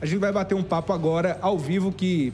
A gente vai bater um papo agora ao vivo que,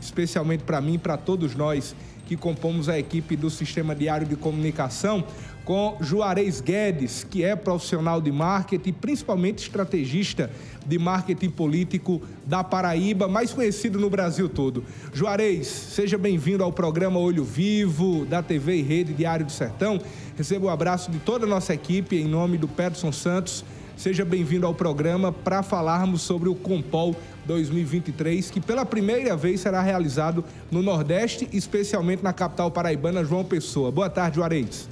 especialmente para mim e para todos nós que compomos a equipe do Sistema Diário de Comunicação, com Juarez Guedes, que é profissional de marketing, principalmente estrategista de marketing político da Paraíba, mais conhecido no Brasil todo. Juarez, seja bem-vindo ao programa Olho Vivo da TV e Rede Diário do Sertão. Receba o um abraço de toda a nossa equipe em nome do Peterson Santos. Seja bem-vindo ao programa para falarmos sobre o Compol 2023, que pela primeira vez será realizado no Nordeste, especialmente na capital paraibana, João Pessoa. Boa tarde, Juarez.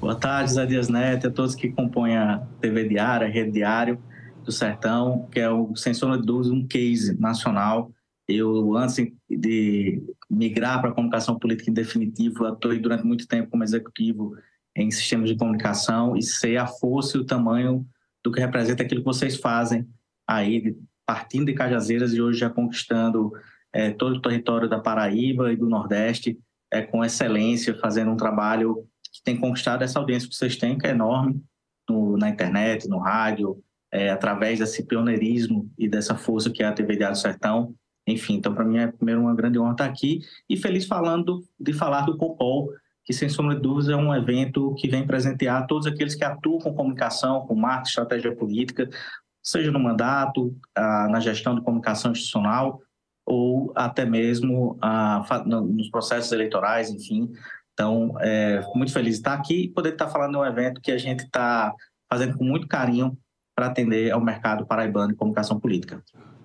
Boa tarde, Zé Dias Neto, a todos que compõem a TV Diária, a Rede Diário do Sertão, que é, o, sem de um case nacional. Eu, antes de migrar para a comunicação política em definitivo, atuei durante muito tempo como executivo em sistemas de comunicação e sei a força e o tamanho do que representa aquilo que vocês fazem aí, partindo de Cajazeiras e hoje já conquistando é, todo o território da Paraíba e do Nordeste é, com excelência, fazendo um trabalho que tem conquistado essa audiência que vocês têm, que é enorme, no, na internet, no rádio, é, através desse pioneirismo e dessa força que é a TV Diário Sertão. Enfim, então para mim é primeiro uma grande honra estar aqui e feliz falando de falar do Copol, que sem sombra de dúvidas é um evento que vem presentear todos aqueles que atuam com comunicação, com marketing, estratégia política, seja no mandato, ah, na gestão de comunicação institucional ou até mesmo ah, nos processos eleitorais, enfim, então, é, muito feliz de estar aqui e poder estar falando de um evento que a gente está fazendo com muito carinho para atender ao mercado paraibano de comunicação política.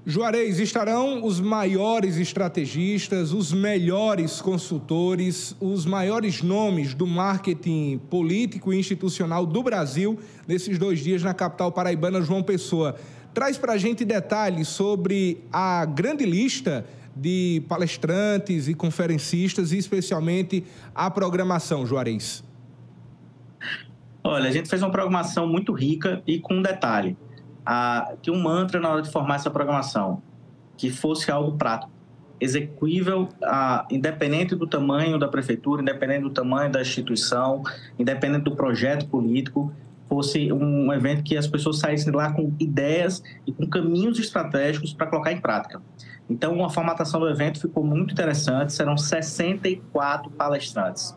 Juarez, estarão os maiores estrategistas, os melhores consultores, os maiores nomes do marketing político e institucional do Brasil nesses dois dias na capital paraibana, João Pessoa. Traz para a gente detalhes sobre a grande lista de palestrantes e conferencistas, e especialmente a programação, Juarez? Olha, a gente fez uma programação muito rica e com detalhe. Ah, que um mantra na hora de formar essa programação, que fosse algo prático, execuível, ah, independente do tamanho da prefeitura, independente do tamanho da instituição, independente do projeto político, fosse um evento que as pessoas saíssem lá com ideias e com caminhos estratégicos para colocar em prática. Então, a formatação do evento ficou muito interessante, serão 64 palestrantes.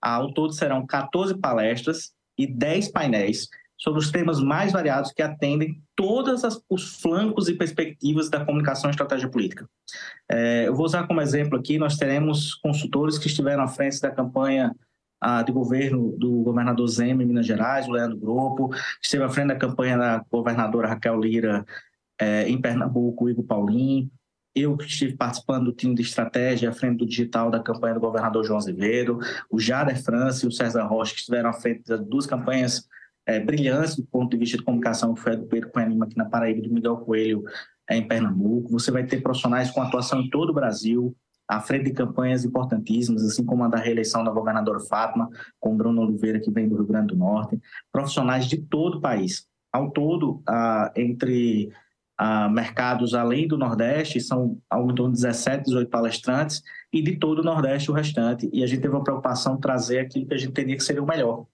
Ao todo serão 14 palestras e 10 painéis sobre os temas mais variados que atendem todos os flancos e perspectivas da comunicação e estratégia política. É, eu vou usar como exemplo aqui, nós teremos consultores que estiveram à frente da campanha ah, de governo do governador Zema em Minas Gerais, o Leandro Grupo, esteve à frente da campanha da governadora Raquel Lira é, em Pernambuco, o Igor Paulinho, eu que estive participando do time de estratégia à frente do digital da campanha do governador João Azevedo, o Jader França e o César Rocha, que estiveram à frente das duas campanhas é, brilhantes do ponto de vista de comunicação, que foi a do Pedro Cunha aqui na Paraíba, do Miguel Coelho é, em Pernambuco. Você vai ter profissionais com atuação em todo o Brasil, à frente de campanhas importantíssimas, assim como a da reeleição da governadora Fátima, com Bruno Oliveira, que vem do Rio Grande do Norte, profissionais de todo o país. Ao todo, ah, entre ah, mercados além do Nordeste, são algo em torno de 17, 18 palestrantes, e de todo o Nordeste o restante. E a gente teve uma preocupação de trazer aquilo que a gente entendia que seria o melhor.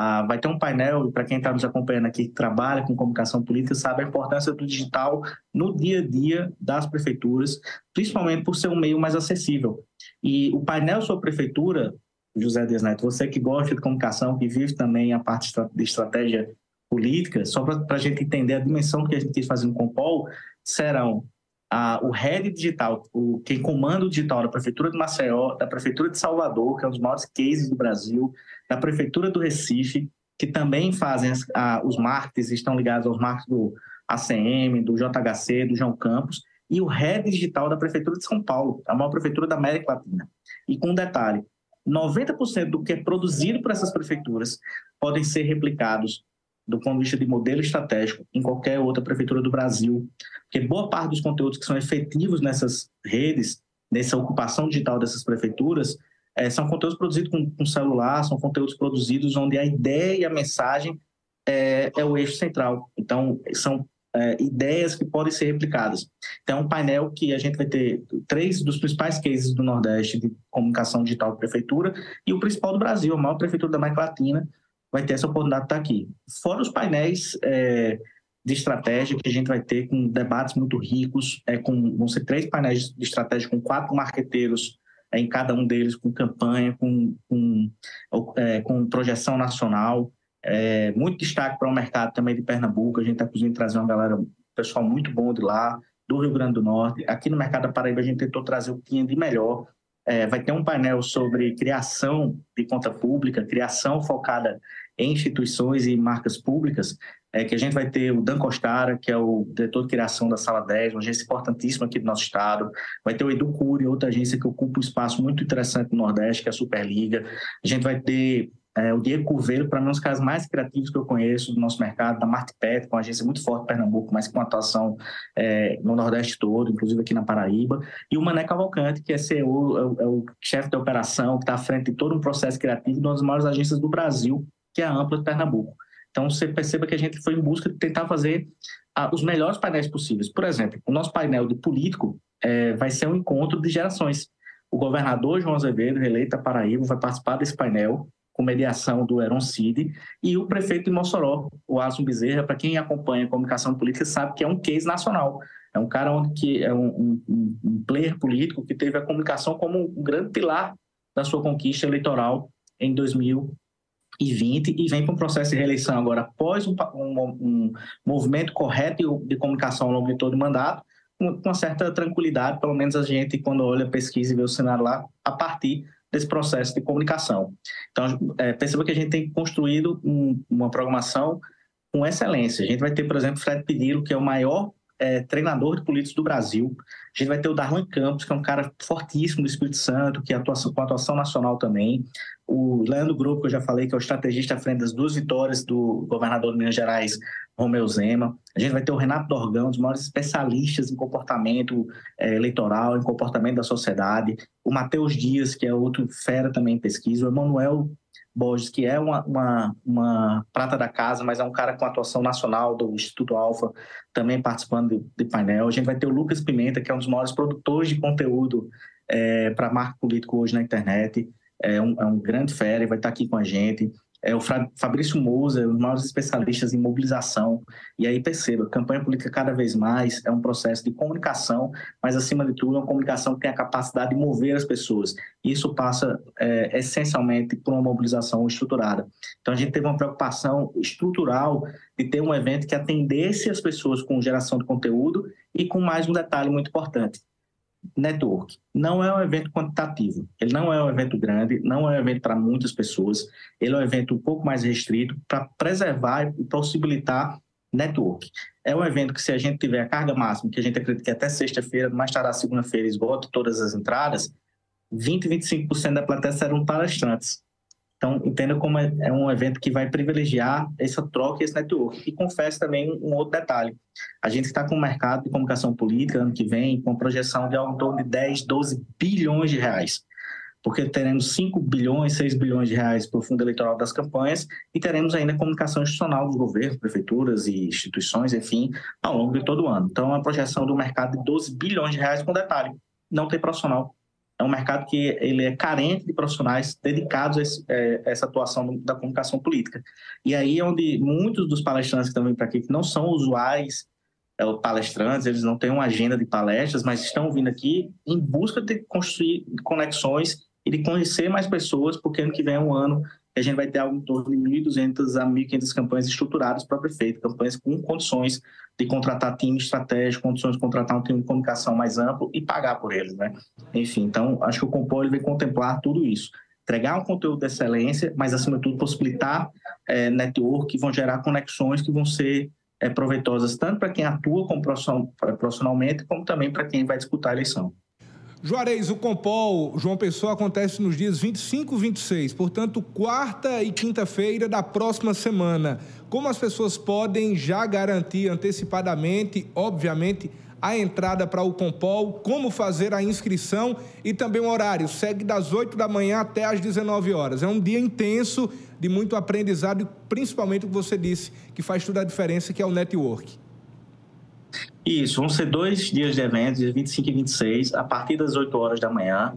Ah, vai ter um painel, para quem está nos acompanhando aqui, que trabalha com comunicação política, sabe a importância do digital no dia a dia das prefeituras, principalmente por ser um meio mais acessível. E o painel sobre prefeitura, José Dias Neto, você que gosta de comunicação, que vive também a parte de estratégia política, só para a gente entender a dimensão que a gente quis fazer no Compol, serão a, o head digital, o, quem comanda o digital da Prefeitura de Maceió, da Prefeitura de Salvador, que é um dos maiores cases do Brasil, da Prefeitura do Recife, que também fazem as, a, os marketings, estão ligados aos marketing do ACM, do JHC, do João Campos, e o head digital da Prefeitura de São Paulo, a maior prefeitura da América Latina. E com um detalhe, 90% do que é produzido por essas prefeituras podem ser replicados do ponto de vista de modelo estratégico em qualquer outra prefeitura do Brasil, porque boa parte dos conteúdos que são efetivos nessas redes, nessa ocupação digital dessas prefeituras, é, são conteúdos produzidos com, com, celular, são conteúdos produzidos onde a ideia e a mensagem é, é o eixo central. Então, são é, ideias que podem ser replicadas. Então, é um painel que a gente vai ter três dos principais cases do Nordeste de comunicação digital de prefeitura e o principal do Brasil, a maior prefeitura da América Latina, vai ter essa oportunidade de estar aqui. Fora os painéis é, de estratégia que a gente vai ter com debates muito ricos, é, com, vão ser três painéis de estratégia com quatro marqueteiros é, em cada um deles, com campanha, com, com, é, com projeção nacional, é, muito destaque para o mercado também de Pernambuco, a gente está conseguindo trazer uma galera, pessoal muito bom de lá, do Rio Grande do Norte. Aqui no mercado da Paraíba a gente tentou trazer o que tinha de melhor. É, vai ter um painel sobre criação de conta pública, criação focada em instituições e marcas públicas, é, que a gente vai ter o Dan Costara, que é o diretor de criação da Sala 10, uma agência importantíssima aqui do nosso estado. Vai ter o Edu Cury, outra agência que ocupa um espaço muito interessante no Nordeste, que é a Superliga. A gente vai ter é, o Diego Curveiro, para mim, é um dos caras mais criativos que eu conheço do nosso mercado, da Martipet, com uma agência muito forte em Pernambuco, mas com atuação é, no Nordeste todo, inclusive aqui na Paraíba. E o Mané Cavalcante, que é, CEO, é o, é o chefe de operação, que está à frente de todo um processo criativo de uma das maiores agências do Brasil, que é a Ampla de Pernambuco. Então, você perceba que a gente foi em busca de tentar fazer ah, os melhores painéis possíveis. Por exemplo, o nosso painel de político é, vai ser um encontro de gerações. O governador João Azevedo, reeleito da Paraíba, vai participar desse painel com mediação do Heron Cid, e o prefeito de Mossoró, o Asum Bezerra, para quem acompanha a comunicação política, sabe que é um case nacional. É um cara onde que é um, um, um player político que teve a comunicação como um grande pilar da sua conquista eleitoral em 2020 e vem para um processo de reeleição agora após um, um, um movimento correto de comunicação ao longo de todo o mandato, com uma certa tranquilidade, pelo menos a gente, quando olha pesquisa e vê o cenário lá, a partir desse processo de comunicação. Então, é, perceba que a gente tem construído um, uma programação com excelência. A gente vai ter, por exemplo, Fred Pedilo, que é o maior é, treinador de políticos do Brasil. A gente vai ter o Darlan Campos, que é um cara fortíssimo do Espírito Santo, que atua com atuação nacional também. O Leandro Grupo, que eu já falei, que é o estrategista à frente das duas vitórias do governador de Minas Gerais, Romeu Zema. A gente vai ter o Renato Dorgão, um dos maiores especialistas em comportamento é, eleitoral, em comportamento da sociedade. O Matheus Dias, que é outro fera também em pesquisa. O Emanuel Borges, que é uma, uma, uma, prata da casa, mas é um cara com atuação nacional do Instituto Alfa, também participando de, de, painel. A gente vai ter o Lucas Pimenta, que é um dos maiores produtores de conteúdo é, para marco político hoje na internet. É um, é um grande fera, vai estar aqui com a gente é o Fabrício Moza, os maiores especialistas em mobilização. E aí perceba, campanha política cada vez mais é um processo de comunicação, mas acima de tudo é uma comunicação que tem a capacidade de mover as pessoas. Isso passa é, essencialmente por uma mobilização estruturada. Então a gente teve uma preocupação estrutural de ter um evento que atendesse as pessoas com geração de conteúdo e com mais um detalhe muito importante network. Não é um evento quantitativo. Ele não é um evento grande, não é um evento para muitas pessoas. Ele é um evento um pouco mais restrito para preservar e possibilitar network. É um evento que, se a gente tiver a carga máxima, que a gente acredita que até sexta-feira, mais tarde segunda-feira, esgota todas as entradas, 20, 25% da plateia serão palestrantes. Então, entenda como é, é um evento que vai privilegiar essa troca e esse network. E confesso também um outro detalhe. A gente está com o mercado de comunicação política ano que vem com projeção de algo em torno de 10, 12 bilhões de reais. Porque teremos 5 bilhões, 6 bilhões de reais para o fundo eleitoral das campanhas e teremos ainda comunicação institucional dos governos, prefeituras e instituições, enfim, ao longo de todo o ano. Então, a projeção do mercado de 12 bilhões de reais com detalhe. Não tem profissional é um mercado que ele é carente de profissionais dedicados a, esse, é, essa atuação da comunicação política. E aí é onde muitos dos palestrantes que estão vindo para aqui, que não são usuários é, palestrantes, eles não têm uma agenda de palestras, mas estão vindo aqui em busca de construir conexões e de conhecer mais pessoas, porque ano que vem é um ano a gente vai ter algo em torno de 1.200 a 1.500 campanhas estruturadas para prefeito, campanhas com condições de contratar time estratégico, condições de contratar um time de comunicação mais amplo e pagar por eles, né? Enfim, então, acho que o Compol vai contemplar tudo isso. Entregar um conteúdo de excelência, mas, acima de tudo, possibilitar é, network que vão gerar conexões que vão ser é, proveitosas tanto para quem atua como profissionalmente, como também para quem vai disputar a eleição. Juarez, o Compol João Pessoa acontece nos dias 25 e 26, portanto, quarta e quinta-feira da próxima semana. Como as pessoas podem já garantir antecipadamente, obviamente, a entrada para o Compol, como fazer a inscrição e também o horário. Segue das 8 da manhã até as 19 horas. É um dia intenso de muito aprendizado principalmente o que você disse, que faz toda a diferença, que é o network. Isso, vão ser dois dias de eventos, dias 25 e 26, a partir das 8 horas da manhã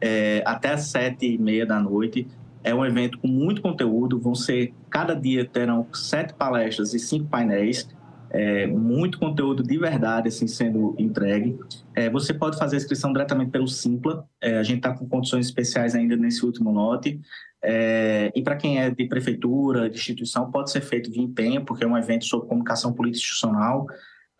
é, até as 7 e meia da noite. É um evento com muito conteúdo, vão ser, cada dia terão sete palestras e cinco painéis. é, muito conteúdo de verdade assim sendo entregue. É, você pode fazer a inscrição diretamente pelo Simpla. É, a gente está com condições especiais ainda nesse último lote. É, e para quem é de prefeitura, de instituição, pode ser feito via empenho, porque é um evento sobre comunicação política institucional.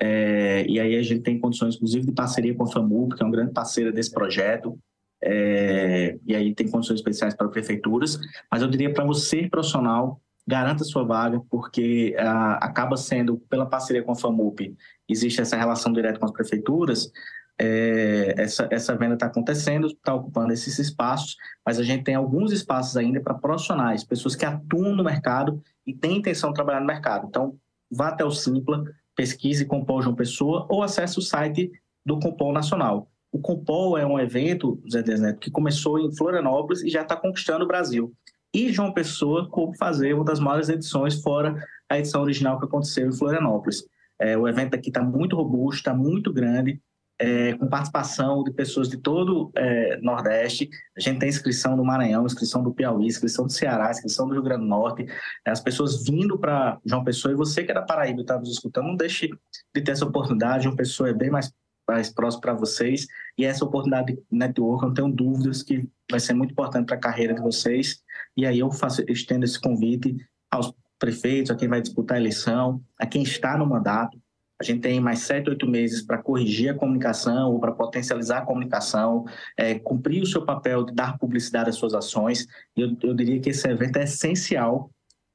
É, e aí a gente tem condições, inclusive, de parceria com a FAMUP, que é um grande parceiro desse projeto. É, e aí tem condições especiais para prefeituras. Mas eu diria para você, profissional, garanta sua vaga, porque ah, acaba sendo, pela parceria com a FAMUP, existe essa relação direta com as prefeituras, é, essa, essa venda está acontecendo, está ocupando esses espaços, mas a gente tem alguns espaços ainda para profissionais, pessoas que atuam no mercado e têm intenção de trabalhar no mercado. Então, vá até o Simpla, pesquise Compol João Pessoa ou acesse o site do Compol Nacional. O Compol é um evento, Zé Desneto, que começou em Florianópolis e já está conquistando o Brasil e João Pessoa como fazer uma das maiores edições fora a edição original que aconteceu em Florianópolis. É, o evento aqui está muito robusto, está muito grande, é, com participação de pessoas de todo é, Nordeste. A gente tem inscrição do Maranhão, inscrição do Piauí, inscrição do Ceará, inscrição do Rio Grande do Norte. É, as pessoas vindo para João Pessoa, e você que é da Paraíba está nos escutando, não deixe de ter essa oportunidade. João Pessoa é bem mais mais próximo para vocês. E essa oportunidade de network, eu não tenho dúvidas que vai ser muito importante para a carreira de vocês. E aí eu faço, estendo esse convite aos prefeitos, a quem vai disputar a eleição, a quem está no mandato. A gente tem mais sete, oito meses para corrigir a comunicação ou para potencializar a comunicação, é, cumprir o seu papel de dar publicidade às suas ações. Eu, eu diria que esse evento é essencial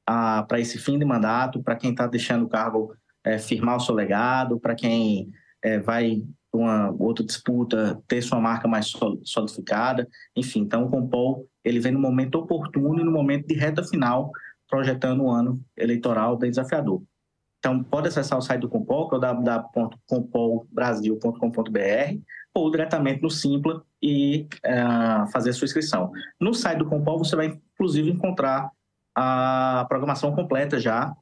ah, para esse fim de mandato, para quem está deixando o cargo é, firmar o seu legado, para quem é, vai uma outra disputa ter sua marca mais solidificada, enfim, então o Compol ele vem no momento oportuno e no momento de reta final, projetando um ano eleitoral desafiador. Então, pode acessar o site do Compol, que é o www.compolbrasil.com.br, ou diretamente no Simpla e uh, fazer a sua inscrição. No site do Compol, você vai, inclusive, encontrar a programação completa já.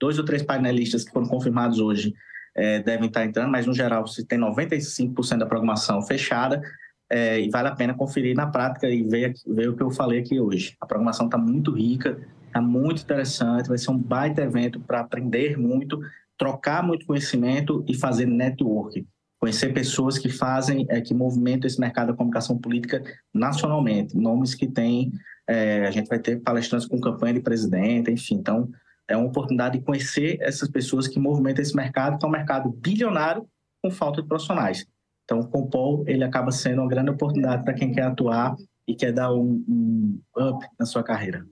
Dois ou três painelistas que foram confirmados hoje é, devem estar entrando, mas no geral você tem 95% da programação fechada é, e vale a pena conferir na prática e ver, ver o que eu falei aqui hoje. A programação está muito rica, está muito interessante, vai ser um baita evento para aprender muito, trocar muito conhecimento e fazer network. Conhecer pessoas que fazem, é, que movimentam esse mercado da comunicação política nacionalmente, nomes que têm, é, a gente vai ter palestrantes com campanha de presidente, enfim, então é uma oportunidade de conhecer essas pessoas que movimentam esse mercado, que é um mercado bilionário com falta de profissionais. Então, o Compol ele acaba sendo uma grande oportunidade para quem quer atuar e quer dar um, um up na sua carreira.